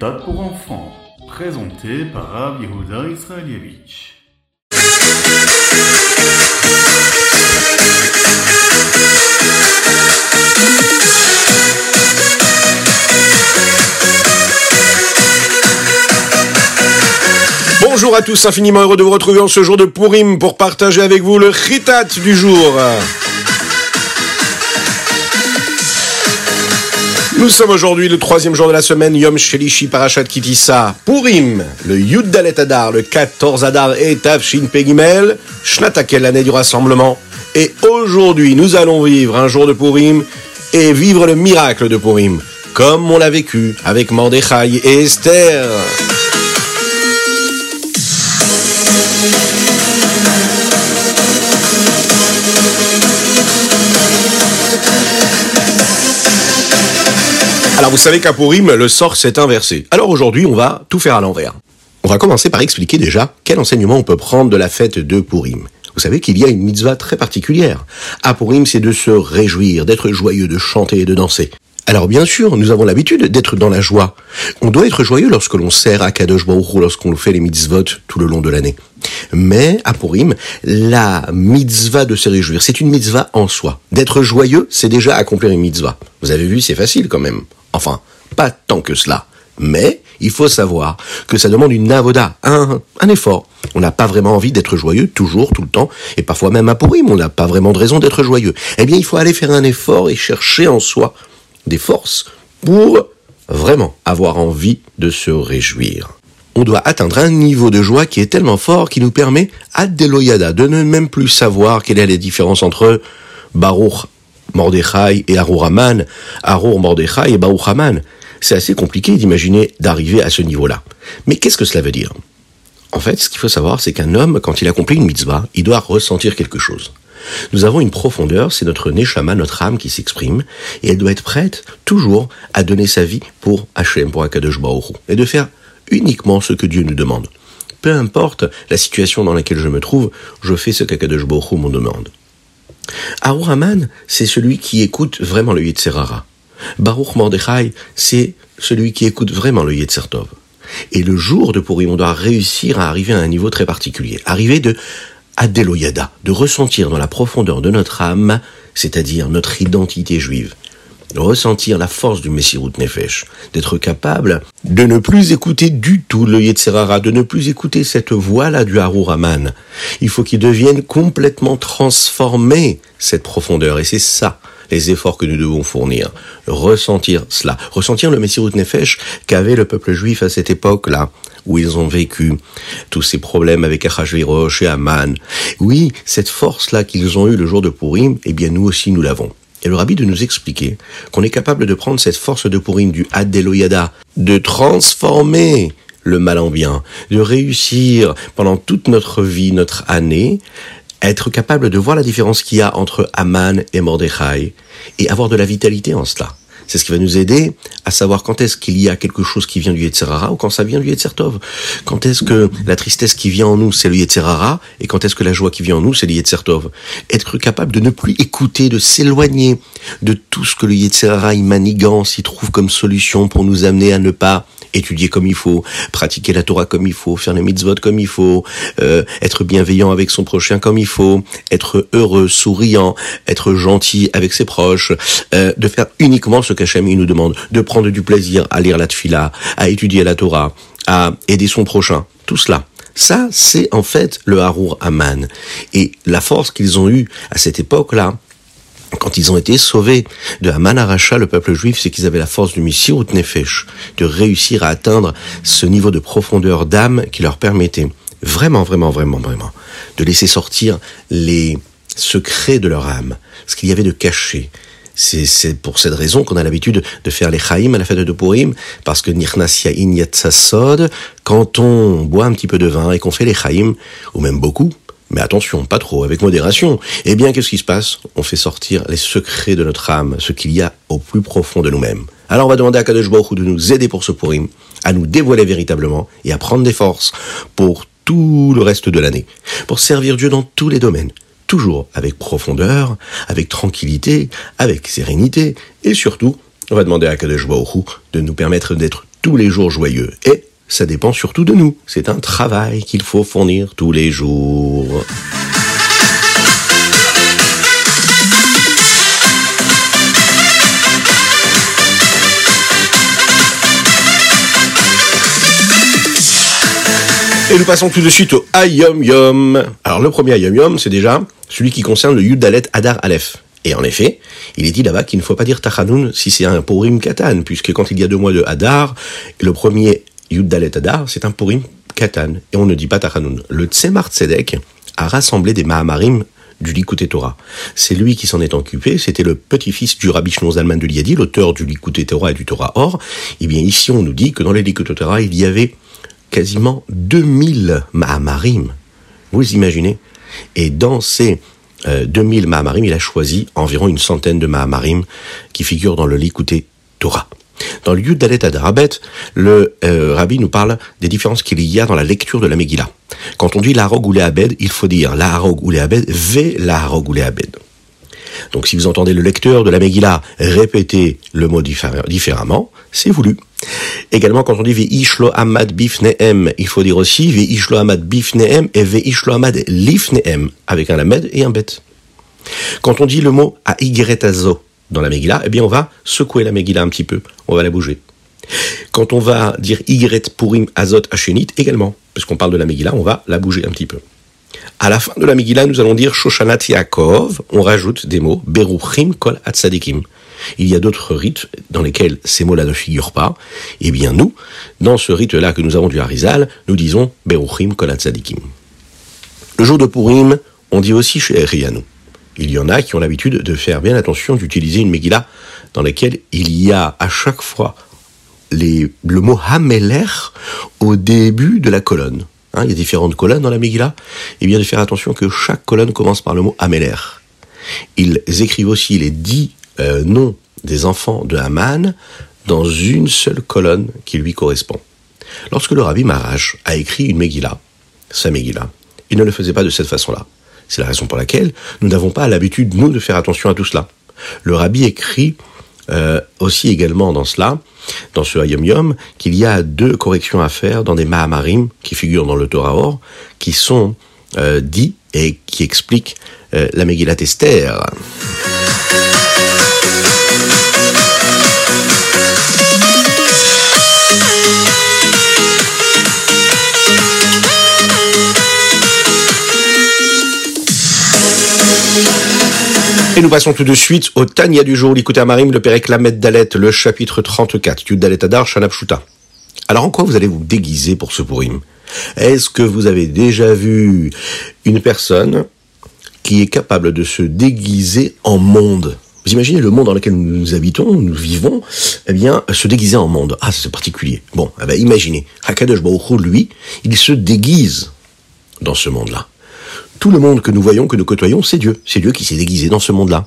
Khritat pour enfants, présenté par Rav Yehuda Israelievich. Bonjour à tous, infiniment heureux de vous retrouver en ce jour de Purim pour partager avec vous le Chitat du jour. Nous sommes aujourd'hui le troisième jour de la semaine, Yom Shelishi Parashat Kitissa, Purim, le Yud Dalet Adar, le 14 Adar et Tavshin Pegimel, Shnatakel, l'année du rassemblement. Et aujourd'hui, nous allons vivre un jour de Purim et vivre le miracle de Purim, comme on l'a vécu avec Mordechai et Esther. Alors vous savez qu'à Purim, le sort s'est inversé. Alors aujourd'hui, on va tout faire à l'envers. On va commencer par expliquer déjà quel enseignement on peut prendre de la fête de Purim. Vous savez qu'il y a une mitzvah très particulière. À Purim, c'est de se réjouir, d'être joyeux, de chanter et de danser. Alors bien sûr, nous avons l'habitude d'être dans la joie. On doit être joyeux lorsque l'on sert à Kadosh Baruch lorsqu'on fait les mitzvot tout le long de l'année. Mais à Purim, la mitzvah de se réjouir, c'est une mitzvah en soi. D'être joyeux, c'est déjà accomplir une mitzvah. Vous avez vu, c'est facile quand même. Enfin, pas tant que cela. Mais il faut savoir que ça demande une navoda, un, un effort. On n'a pas vraiment envie d'être joyeux toujours, tout le temps, et parfois même à Purim, on n'a pas vraiment de raison d'être joyeux. Eh bien, il faut aller faire un effort et chercher en soi des forces pour vraiment avoir envie de se réjouir. On doit atteindre un niveau de joie qui est tellement fort qui nous permet, à Deloyada, de ne même plus savoir quelle est la différence entre Baruch Mordechai et Arur Haman, Arur Mordechai et Baruch Haman. C'est assez compliqué d'imaginer d'arriver à ce niveau-là. Mais qu'est-ce que cela veut dire? En fait, ce qu'il faut savoir, c'est qu'un homme, quand il accomplit une mitzvah, il doit ressentir quelque chose. Nous avons une profondeur, c'est notre neshama, notre âme qui s'exprime, et elle doit être prête toujours à donner sa vie pour Hachem, pour Akadosh Hu, et de faire uniquement ce que Dieu nous demande. Peu importe la situation dans laquelle je me trouve, je fais ce qu'Akadosh Baruch Hu me demande. Haman, c'est celui qui écoute vraiment le Yetzerara. Baruch Mordechai, c'est celui qui écoute vraiment le Yetzertov. Et le jour de Purim, on doit réussir à arriver à un niveau très particulier. Arriver de Adeloyada, de ressentir dans la profondeur de notre âme, c'est-à-dire notre identité juive, de ressentir la force du Messirut Nefesh, d'être capable de ne plus écouter du tout le Yetzerara, de ne plus écouter cette voix-là du Harur Haman. Il faut qu'il devienne complètement transformé, cette profondeur, et c'est ça les efforts que nous devons fournir. Ressentir cela. Ressentir le Messirut Nefesh qu'avait le peuple juif à cette époque-là, où ils ont vécu tous ces problèmes avec Achashverosh et Aman. Oui, cette force-là qu'ils ont eue le jour de Purim, eh bien nous aussi nous l'avons. Et le rabbi de nous expliquer qu'on est capable de prendre cette force de Purim du Adeloyada, de transformer le mal en bien, de réussir pendant toute notre vie, notre année, être capable de voir la différence qu'il y a entre Aman et Mordechai et avoir de la vitalité en cela. C'est ce qui va nous aider à savoir quand est-ce qu'il y a quelque chose qui vient du Yetzerara ou quand ça vient du Yetzertov. Quand est-ce que la tristesse qui vient en nous, c'est le Yetzerara et quand est-ce que la joie qui vient en nous, c'est le Yetzertov. Être capable de ne plus écouter, de s'éloigner de tout ce que le Yetzerara, il manigance, il trouve comme solution pour nous amener à ne pas étudier comme il faut, pratiquer la Torah comme il faut, faire les mitzvot comme il faut, euh, être bienveillant avec son prochain comme il faut, être heureux, souriant, être gentil avec ses proches, euh, de faire uniquement ce qu'Hachem nous demande, de prendre du plaisir à lire la tfila, à étudier la Torah, à aider son prochain, tout cela. Ça, c'est en fait le Harur Aman. Et la force qu'ils ont eue à cette époque-là, quand ils ont été sauvés de Haman Aracha, le peuple juif, c'est qu'ils avaient la force du Missirut Nefesh, de réussir à atteindre ce niveau de profondeur d'âme qui leur permettait vraiment, vraiment, vraiment, vraiment, de laisser sortir les secrets de leur âme, ce qu'il y avait de caché. C'est pour cette raison qu'on a l'habitude de faire les chaim à la fête de Purim, parce que Nirnas Yain Yatsasod, quand on boit un petit peu de vin et qu'on fait les chaim, ou même beaucoup, mais attention, pas trop, avec modération. Eh bien, qu'est-ce qui se passe? On fait sortir les secrets de notre âme, ce qu'il y a au plus profond de nous-mêmes. Alors on va demander à Kadosh Baruch de nous aider pour ce Purim, à nous dévoiler véritablement et à prendre des forces pour tout le reste de l'année, pour servir Dieu dans tous les domaines, toujours avec profondeur, avec tranquillité, avec sérénité, et surtout, on va demander à Kadosh Baruch de nous permettre d'être tous les jours joyeux. Et ça dépend surtout de nous. C'est un travail qu'il faut fournir tous les jours. Et nous passons tout de suite au Ayom Yom. Alors le premier Ayom Yom, c'est déjà celui qui concerne le Yudalet Adar Aleph. Et en effet, il est dit là-bas qu'il ne faut pas dire Tachanoun si c'est un Purim Katan, puisque quand il y a deux mois de Adar, le premier Yudalet Adar, c'est un Purim Katan, et on ne dit pas Tachanoun. Le Tzemar Tzedek a rassemblé des Mahamarim du Likuté Torah. C'est lui qui s'en est occupé, c'était le petit-fils du Rabbi Shnon Zalman de Liadi, l'auteur du Likuté Torah et du Torah Or. Eh bien ici, on nous dit que dans les Likuté Torah, il y avait quasiment 2000 Mahamarim. Vous imaginez? Et dans ces 2000 euh, Mahamarim, il a choisi environ une centaine de Mahamarim qui figurent dans le Likuté Torah. Dans le Yudalet Adarabet, le euh, rabbi nous parle des différences qu'il y a dans la lecture de la Megillah. Quand on dit la ou les il faut dire la ou les Abed, ve la ou les. Donc si vous entendez le lecteur de la Megillah répéter le mot différemment, c'est voulu. Également, quand on dit Ve'ishlo Amad Bifneem, il faut dire aussi Ve'ishlo Amad Bifneem et Ve'ishlo Amad Lifneem, avec un lamed et un bet. Quand on dit le mot à dans la Megillah, eh bien on va secouer la Megillah un petit peu, on va la bouger. Quand on va dire Ygret Purim Azot Hashenit, également, puisqu'on parle de la Megillah, on va la bouger un petit peu. À la fin de la Megillah, nous allons dire Shoshanat Yaakov, on rajoute des mots Beruchim Kol Atzadikim. Il y a d'autres rites dans lesquels ces mots-là ne figurent pas. Eh bien, nous, dans ce rite-là que nous avons du Harizal, nous disons Beruchim Kol Atzadikim. Le jour de Purim, on dit aussi chez. Il y en a qui ont l'habitude de faire bien attention d'utiliser une Megillah dans laquelle il y a à chaque fois le mot Hameler au début de la colonne. Hein, il y a différentes colonnes dans la Megillah, et bien de faire attention que chaque colonne commence par le mot Améler. Ils écrivent aussi les dix euh, noms des enfants de Haman dans une seule colonne qui lui correspond. Lorsque le rabbi Marash a écrit une Megillah, sa Megillah, il ne le faisait pas de cette façon-là. C'est la raison pour laquelle nous n'avons pas l'habitude, nous, de faire attention à tout cela. Le rabbi écrit euh, aussi également dans cela, dans ce Hayom Yom, qu'il y a deux corrections à faire dans des Mahamarim qui figurent dans le Torah Or, qui sont euh, dits et qui expliquent euh, la Megillat Esther. Et nous passons tout de suite au Tania du jour, l'écoute Marim, le Pérec Lamed Dalet, le chapitre 34, Yud Dalet Adar, Shanapshuta. Alors en quoi vous allez vous déguiser pour ce Purim Est-ce que vous avez déjà vu une personne qui est capable de se déguiser en monde? Vous imaginez le monde dans lequel nous habitons, nous vivons, eh bien, se déguiser en monde. Ah, c'est particulier. Bon, eh bien, imaginez. Hakadosh Baruch lui, il se déguise dans ce monde-là tout le monde que nous voyons, que nous côtoyons, c'est Dieu. C'est Dieu qui s'est déguisé dans ce monde-là.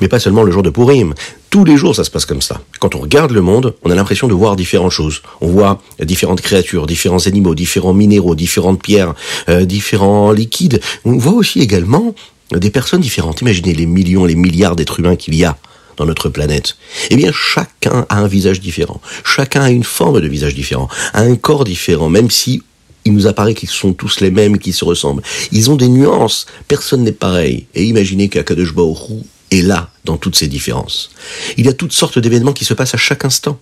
Mais pas seulement le jour de Purim. Tous les jours, ça se passe comme ça. Quand on regarde le monde, on a l'impression de voir différentes choses. On voit différentes créatures, différents animaux, différents minéraux, différentes pierres, euh, différents liquides. On voit aussi également des personnes différentes. Imaginez les millions, les milliards d'êtres humains qu'il y a dans notre planète. Eh bien, chacun a un visage différent. Chacun a une forme de visage différent, a un corps différent, même si il nous apparaît qu'ils sont tous les mêmes, qu'ils se ressemblent. Ils ont des nuances. Personne n'est pareil. Et imaginez qu'Akadosh Baruch est là dans toutes ces différences. Il y a toutes sortes d'événements qui se passent à chaque instant.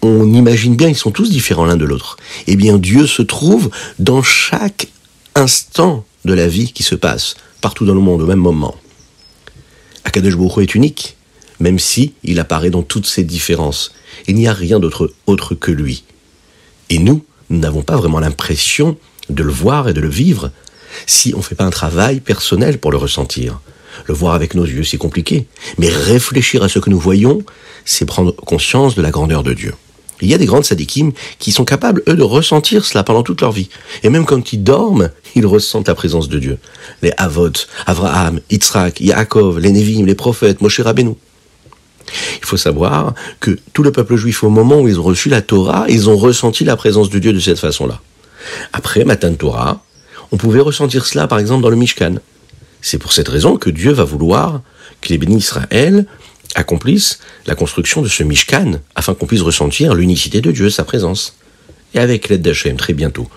On imagine bien, ils sont tous différents l'un de l'autre. Eh bien, Dieu se trouve dans chaque instant de la vie qui se passe, partout dans le monde, au même moment. Akadosh est unique, même si il apparaît dans toutes ces différences. Il n'y a rien d'autre autre que lui. Et nous, nous n'avons pas vraiment l'impression de le voir et de le vivre si on ne fait pas un travail personnel pour le ressentir. Le voir avec nos yeux, c'est compliqué. Mais réfléchir à ce que nous voyons, c'est prendre conscience de la grandeur de Dieu. Il y a des grandes sadikim qui sont capables, eux, de ressentir cela pendant toute leur vie. Et même quand ils dorment, ils ressentent la présence de Dieu. Les Avot, Avraham, Yitzhak, Yaakov, les Nevim, les prophètes, Moshe Rabbeinu. Il faut savoir que tout le peuple juif, au moment où ils ont reçu la Torah, ils ont ressenti la présence de Dieu de cette façon-là. Après Matan Torah, on pouvait ressentir cela, par exemple, dans le Mishkan. C'est pour cette raison que Dieu va vouloir que les bénis Israël accomplisse la construction de ce Mishkan, afin qu'on puisse ressentir l'unicité de Dieu, sa présence. Et avec l'aide d'Hachem, très bientôt,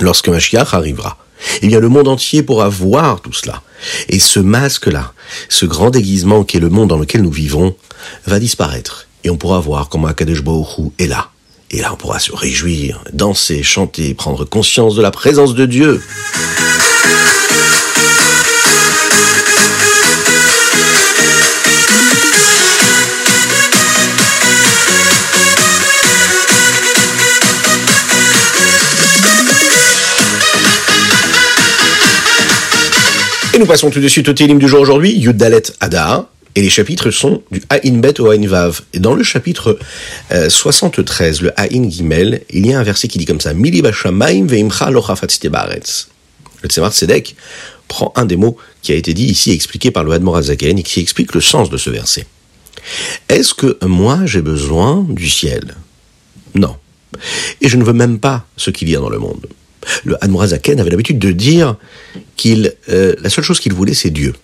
lorsque Mashiach arrivera, eh bien le monde entier pourra voir tout cela. Et ce masque-là, ce grand déguisement qui est le monde dans lequel nous vivons, va disparaître. Et on pourra voir comment Akadosh est là. Et là, on pourra se réjouir, danser, chanter, prendre conscience de la présence de Dieu. Et nous passons tout de suite au télim du jour aujourd'hui, Yudalet Ada. Et les chapitres sont du Aïn Bet au Aïn Vav. Et dans le chapitre 73, euh, le Aïn Gimel, il y a un verset qui dit comme ça Mili veimcha Le Tzemar Tzedek prend un des mots qui a été dit ici, expliqué par le Hadmor Azaken, et qui explique le sens de ce verset. Est-ce que moi j'ai besoin du ciel? Non. Et je ne veux même pas ce qu'il y a dans le monde le Admorazaken avait l'habitude de dire qu'il, euh, la seule chose qu'il voulait, c'est Dieu.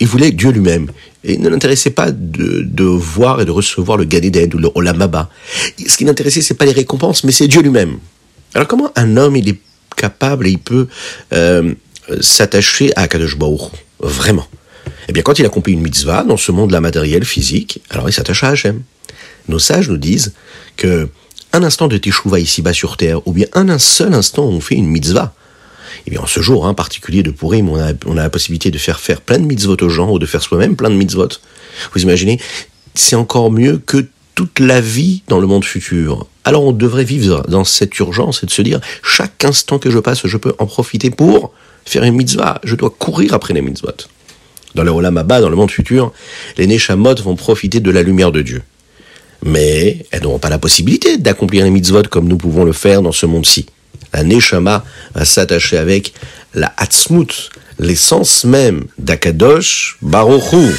Il voulait Dieu lui-même. Et il ne l'intéressait pas de, voir et de recevoir le Gadéden ou le Olamaba. Ce qui l'intéressait, c'est pas les récompenses, mais c'est Dieu lui-même. Alors comment un homme, il est capable et il peut euh, s'attacher à Kadosh Baruch Vraiment? Eh bien, quand il accomplit une mitzvah dans ce monde-là matériel, physique, alors il s'attache à Hachem. Nos sages nous disent que un instant de teshuva ici-bas sur terre, ou bien un, seul instant où on fait une mitzvah, eh bien, en ce jour hein, particulier de Purim, on a, la possibilité de faire faire plein de mitzvot aux gens, ou de faire soi-même plein de mitzvot. Vous imaginez, c'est encore mieux que toute la vie dans le monde futur. Alors on devrait vivre dans cette urgence et de se dire, chaque instant que je passe, je peux en profiter pour faire une mitzvah. Je dois courir après les mitzvot. Dans le Olam dans le monde futur, les Neshamot vont profiter de la lumière de Dieu mais elles n'auront pas la possibilité d'accomplir les mitzvot comme nous pouvons le faire dans ce monde-ci. La Neshama va s'attacher avec la Hatzmut, l'essence même d'Akadosh Baruchu.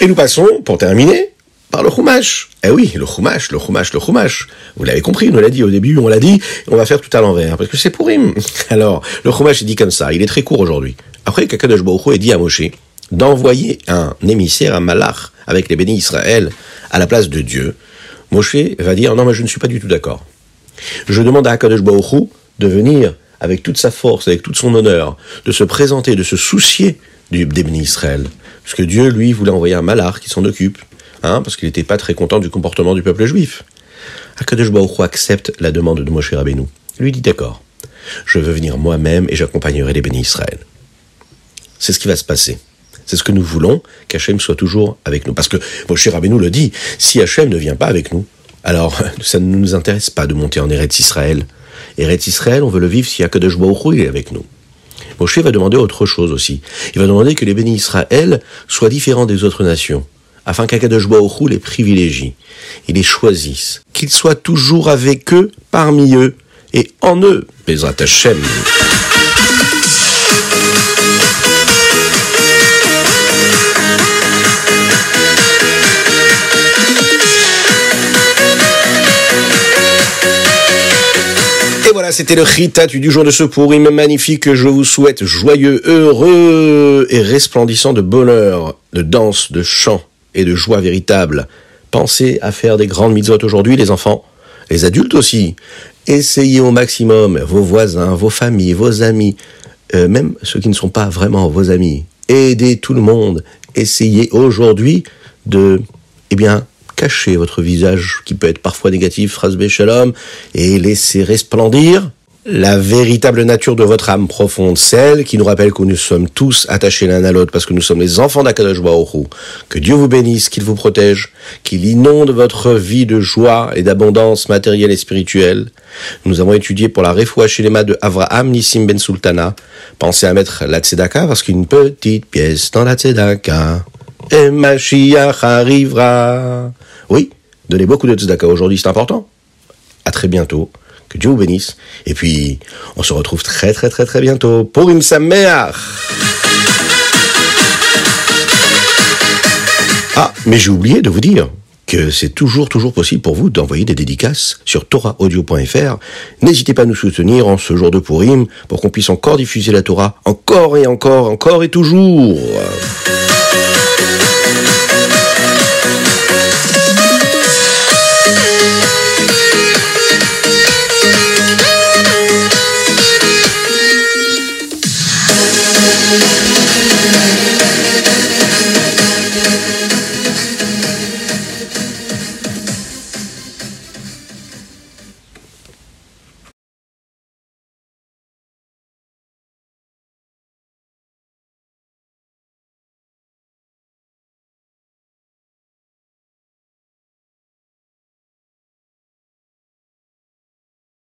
Et nous passons, pour terminer, par le Chumash. Eh oui, le Chumash, le Chumash, le Chumash. Vous l'avez compris, on l'a dit au début, on l'a dit, on va faire tout à l'envers, parce que c'est pour him. Alors, le Chumash, il dit comme ça, il est très court aujourd'hui. Après, Kakadosh Baruch est dit à Moshe d'envoyer un émissaire, un malach, avec les bénis Israël, à la place de Dieu. Moshe va dire, non, mais je ne suis pas du tout d'accord. Je demande à Akadosh Baruch de venir avec toute sa force, avec tout son honneur, de se présenter, de se soucier du, des bénis Israël. Parce que Dieu, lui, voulait envoyer un malach qui s'en occupe. Hein, parce qu'il n'était pas très content du comportement du peuple juif. Akadosh Baruch accepte la demande de Moshe Rabbeinu. Lui dit d'accord, je veux venir moi-même et j'accompagnerai les bénis Israël. C'est ce qui va se passer. C'est ce que nous voulons, qu'Hachem soit toujours avec nous. Parce que Moshe Rabbeinu le dit, si Hachem ne vient pas avec nous, alors ça ne nous intéresse pas de monter en Eretz Israël. Eretz Israël, on veut le vivre si Akadosh Baruch est avec nous. Moshe va demander autre chose aussi. Il va demander que les bénis Israël soient différents des autres nations afin qu'Akadosh Baruch les privilégie et les choisisse, qu'il soit toujours avec eux, parmi eux et en eux. Bezrat Hashem. Et voilà, c'était le Ritat du jour de ce pourri magnifique. Je vous souhaite joyeux, heureux et resplendissant de bonheur, de danse, de chant et de joie véritable. Pensez à faire des grandes mitzvot aujourd'hui, les enfants, les adultes aussi. Essayez au maximum vos voisins, vos familles, vos amis, euh, même ceux qui ne sont pas vraiment vos amis. Aidez tout le monde. Essayez aujourd'hui de, eh bien, cacher votre visage qui peut être parfois négatif, phrase shalom, et laisser resplendir la véritable nature de votre âme profonde, celle qui nous rappelle que nous sommes tous attachés l'un à l'autre parce que nous sommes les enfants d'Akadosh Baruch Que Dieu vous bénisse, qu'il vous protège, qu'il inonde votre vie de joie et d'abondance matérielle et spirituelle. Nous avons étudié pour la refoua Shilema de Avraham Nissim Ben Sultana. Pensez à mettre la tzedaka parce qu'une petite pièce dans la tzedaka et Mashiach arrivera. Oui, donnez beaucoup de tzedaka aujourd'hui, c'est important. À très bientôt. Que Dieu vous bénisse. Et puis, on se retrouve très très très très bientôt pour une Sameach. Ah, mais j'ai oublié de vous dire que c'est toujours, toujours possible pour vous d'envoyer des dédicaces sur torahaudio.fr. N'hésitez pas à nous soutenir en ce jour de Purim pour qu'on puisse encore diffuser la Torah encore et encore, encore et toujours.